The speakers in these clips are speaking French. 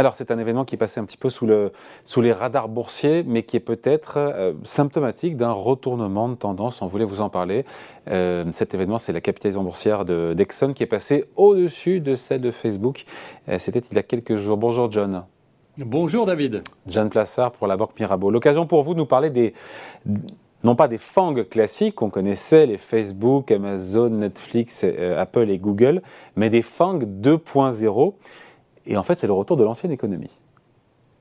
Alors c'est un événement qui est passé un petit peu sous, le, sous les radars boursiers, mais qui est peut-être euh, symptomatique d'un retournement de tendance. On voulait vous en parler. Euh, cet événement, c'est la capitalisation boursière de d'Exxon qui est passée au-dessus de celle de Facebook. Euh, c'était il y a quelques jours. Bonjour John. Bonjour David. John Plassard pour la Banque Mirabeau. L'occasion pour vous de nous parler des non pas des fangs classiques qu'on connaissait, les Facebook, Amazon, Netflix, Apple et Google, mais des fangs 2.0. Et en fait, c'est le retour de l'ancienne économie.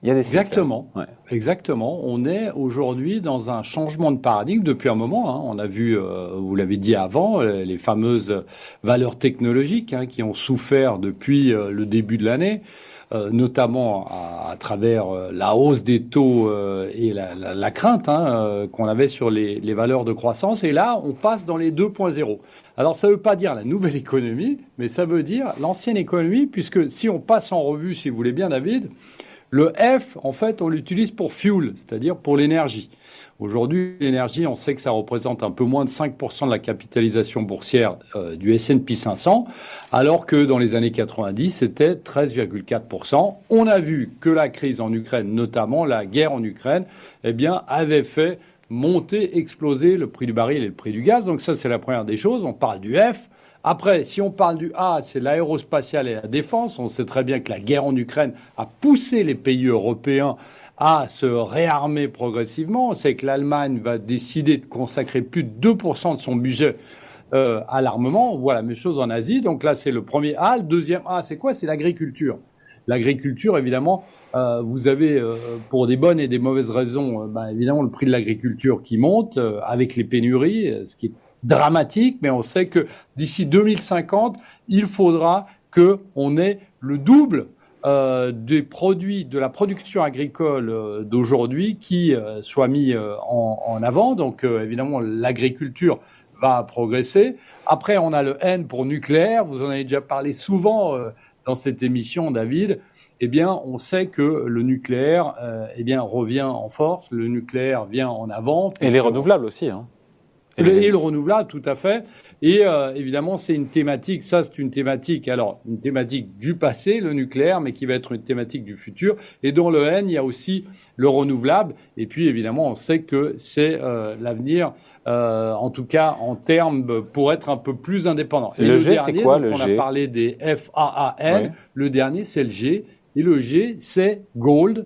Il y a des exactement, exactement. On est aujourd'hui dans un changement de paradigme depuis un moment. Hein. On a vu, euh, vous l'avez dit avant, les fameuses valeurs technologiques hein, qui ont souffert depuis euh, le début de l'année. Euh, notamment à, travers euh, la hausse des taux euh, et la, crainte hein, qu'on avait sur les, les, valeurs de croissance. Et là, on passe dans les 2.0. Alors, ça ne veut pas dire la nouvelle économie, mais ça veut dire l'ancienne économie, puisque si on passe en revue, si vous voulez bien, David, le F, en fait, on l'utilise pour fuel, c'est-à-dire pour l'énergie. Aujourd'hui, l'énergie, on sait que ça représente un peu moins de 5% de la capitalisation boursière euh, du S&P 500, alors que dans les années 90, c'était 13,4%. On a vu que la crise en Ukraine, notamment la guerre en Ukraine, eh bien, avait fait monter, exploser le prix du baril et le prix du gaz. Donc ça, c'est la première des choses. On parle du F. Après, si on parle du A, c'est l'aérospatiale et la défense. On sait très bien que la guerre en Ukraine a poussé les pays européens à se réarmer progressivement. On sait que l'Allemagne va décider de consacrer plus de 2% de son budget euh, à l'armement. On voit la même chose en Asie. Donc là, c'est le premier A. Le deuxième A, c'est quoi? C'est l'agriculture. L'agriculture, évidemment, euh, vous avez, euh, pour des bonnes et des mauvaises raisons, bah, évidemment, le prix de l'agriculture qui monte avec les pénuries, ce qui est dramatique, mais on sait que d'ici 2050, il faudra qu'on ait le double euh, des produits de la production agricole euh, d'aujourd'hui qui euh, soit mis en, en, avant. Donc évidemment, l'agriculture va progresser. Après, on a le N pour nucléaire. Vous en avez déjà parlé souvent dans cette émission, David. Eh bien, on sait que le nucléaire, eh bien, revient en force. Le nucléaire vient en avant. Et les renouvelables aussi. Hein. Et le, renouvelable, tout à fait. Et euh, évidemment, c'est une thématique, ça c'est une thématique, alors une thématique du passé, le nucléaire, mais qui va être une thématique du futur. Et dans le N, il y a aussi le renouvelable. Et puis évidemment, on sait que c'est euh, l'avenir, euh, en tout cas en termes pour être un peu plus indépendant. Et le, G, c'est quoi le On a parlé des FAAN. Le dernier, c'est le G. Et le G, c'est gold,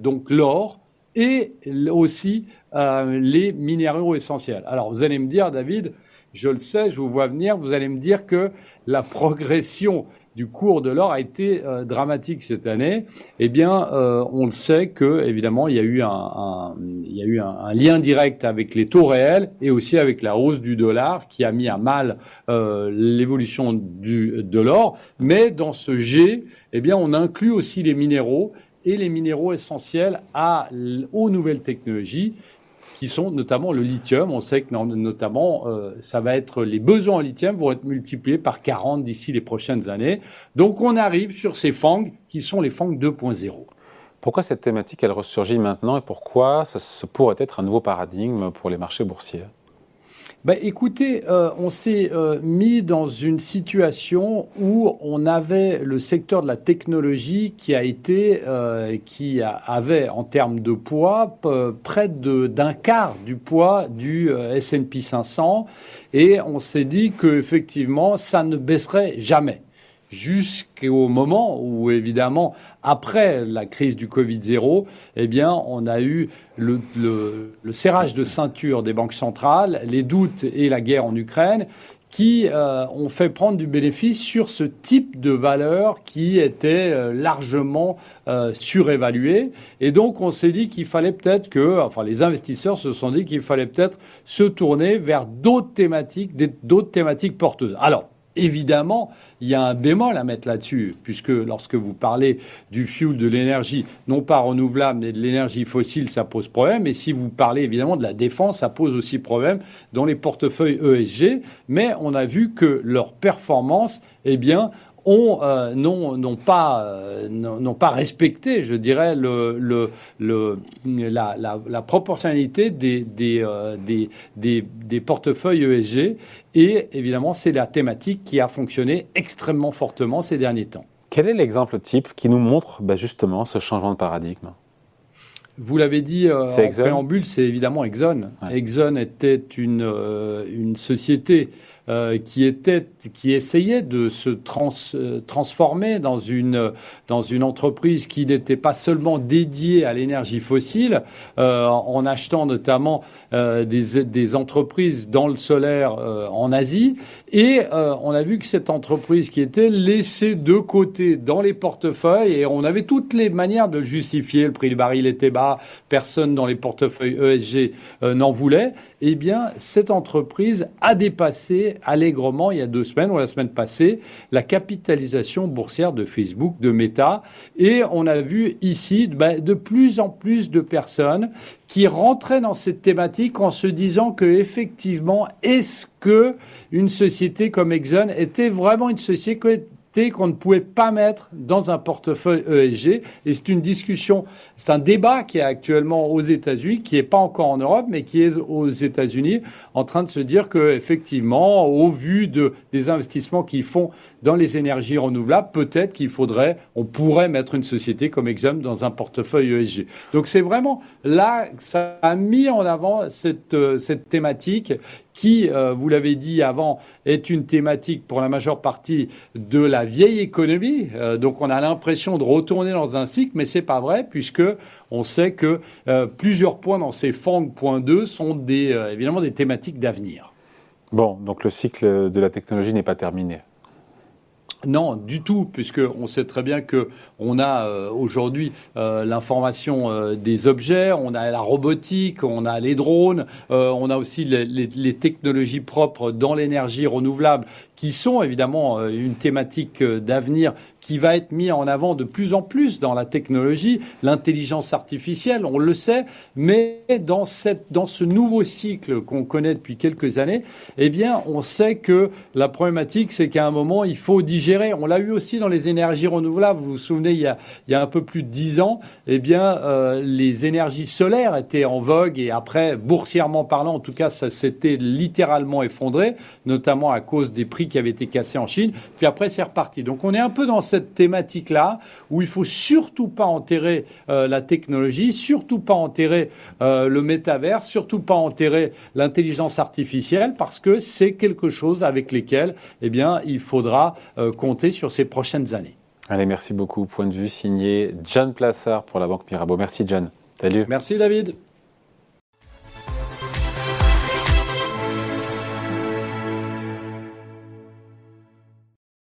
donc l'or et aussi euh, les minéraux essentiels. Alors vous allez me dire, David, je le sais, je vous vois venir, vous allez me dire que la progression du cours de l'or a été euh, dramatique cette année. Eh bien, euh, on le sait que évidemment il y a eu un, un il y a eu un, lien direct avec les taux réels et aussi avec la hausse du dollar qui a mis à mal euh, l'évolution du de l'or. Mais dans ce G, eh bien, on inclut aussi les minéraux et les minéraux essentiels aux nouvelles technologies qui sont notamment le lithium. On sait que notamment, euh, ça va être les besoins en lithium vont être multipliés par 40 d'ici les prochaines années. Donc on arrive sur ces FANG qui sont les FANG 2.0. Pourquoi cette thématique elle ressurgit maintenant et pourquoi ça pourrait être un nouveau paradigme pour les marchés boursiers? Ben, écoutez, euh, on s'est euh, mis dans une situation où on avait le secteur de la technologie qui a été, euh, qui avait en termes de poids près d'un quart du poids du S&P 500, et on s'est dit que effectivement ça ne baisserait jamais jusqu'au moment où, évidemment, après la crise du Covid-0, eh bien, on a eu le, serrage de ceinture des banques centrales, les doutes et la guerre en Ukraine qui euh, ont fait prendre du bénéfice sur ce type de valeur qui était euh, largement euh. Et donc, on s'est dit qu'il fallait peut-être que, enfin, les investisseurs se sont dit qu'il fallait peut-être se tourner vers d'autres thématiques, d'autres thématiques porteuses. Alors, Évidemment, il y a un bémol à mettre là-dessus, puisque lorsque vous parlez du fuel, de l'énergie, non pas renouvelable, mais de l'énergie fossile, ça pose problème. Et si vous parlez évidemment de la défense, ça pose aussi problème dans les portefeuilles ESG. Mais on a vu que leur performance, eh bien, ont euh, n'ont pas euh, n'ont pas respecté, je dirais, le, le, le la, la, la, proportionnalité des des, euh, des, des, des portefeuilles ESG et évidemment c'est la thématique qui a fonctionné extrêmement fortement ces derniers temps. Quel est l'exemple type qui nous montre bah, justement ce changement de paradigme? Vous l'avez dit euh, en préambule, c'est évidemment Exxon. Exxon était une, euh, une société euh, qui, était, qui essayait de se trans, euh, transformer dans une, dans une entreprise qui n'était pas seulement dédiée à l'énergie fossile, en achetant notamment des, des, entreprises dans le solaire en Asie. Et on a vu que cette entreprise qui était laissée de côté dans les portefeuilles, et on avait toutes les manières de le justifier, le prix du baril était bas, personne dans les portefeuilles ESG n'en voulait, eh bien, cette entreprise a dépassé allègrement il y a deux semaines ou la semaine passée la capitalisation boursière de Facebook, de Meta. Et on a vu ici ben, de plus en plus de personnes qui rentraient dans cette thématique en se disant que effectivement, est-ce que une société comme Exxon était vraiment une société qu'on ne pouvait pas mettre dans un portefeuille ESG. Et c'est une discussion, c'est un débat qui est actuellement aux États-Unis, qui n'est pas encore en Europe, mais qui est aux États-Unis, en train de se dire que effectivement, au vu de, des investissements qu'ils font dans les énergies renouvelables, peut-être qu'il faudrait, on pourrait mettre une société comme Exxon dans un portefeuille ESG. Donc c'est vraiment là que ça a mis en avant cette, euh, cette thématique qui, euh, vous l'avez dit avant, est une thématique pour la majeure partie de la vieille économie. Euh, donc on a l'impression de retourner dans un cycle, mais c'est pas vrai puisque on sait que euh, plusieurs points dans ces FANG.2 sont évidemment des thématiques d'avenir. Bon, donc le cycle de la technologie n'est pas terminé. Non, du tout, puisque on sait très bien que on a euh, aujourd'hui euh, l'information euh, des objets, on a la robotique, on a les drones, on a aussi les, technologies propres dans l'énergie renouvelable, qui sont évidemment une thématique d'avenir qui va être mis en avant de plus en plus dans la technologie, l'intelligence artificielle, on le sait, mais dans cette dans ce nouveau cycle qu'on connaît depuis quelques années, eh bien, on sait que la problématique, c'est qu'à un moment, il faut digérer on l'a eu aussi dans les énergies renouvelables. Vous vous souvenez, il y a, un peu plus de dix ans, eh bien, euh, les énergies solaires étaient en vogue et après, boursièrement parlant, en tout cas, ça s'était littéralement effondré, notamment à cause des prix qui avaient été cassés en Chine. Puis après, c'est reparti. Donc, on est un peu dans cette thématique-là où il faut surtout pas enterrer euh, la technologie, surtout pas enterrer euh, le métavers, surtout pas enterrer l'intelligence artificielle parce que c'est quelque chose avec lesquels, eh bien, il faudra compter sur ces prochaines années. Allez, merci beaucoup. Point de vue signé John Plassard pour la Banque Mirabeau. Merci John. Salut. Merci David.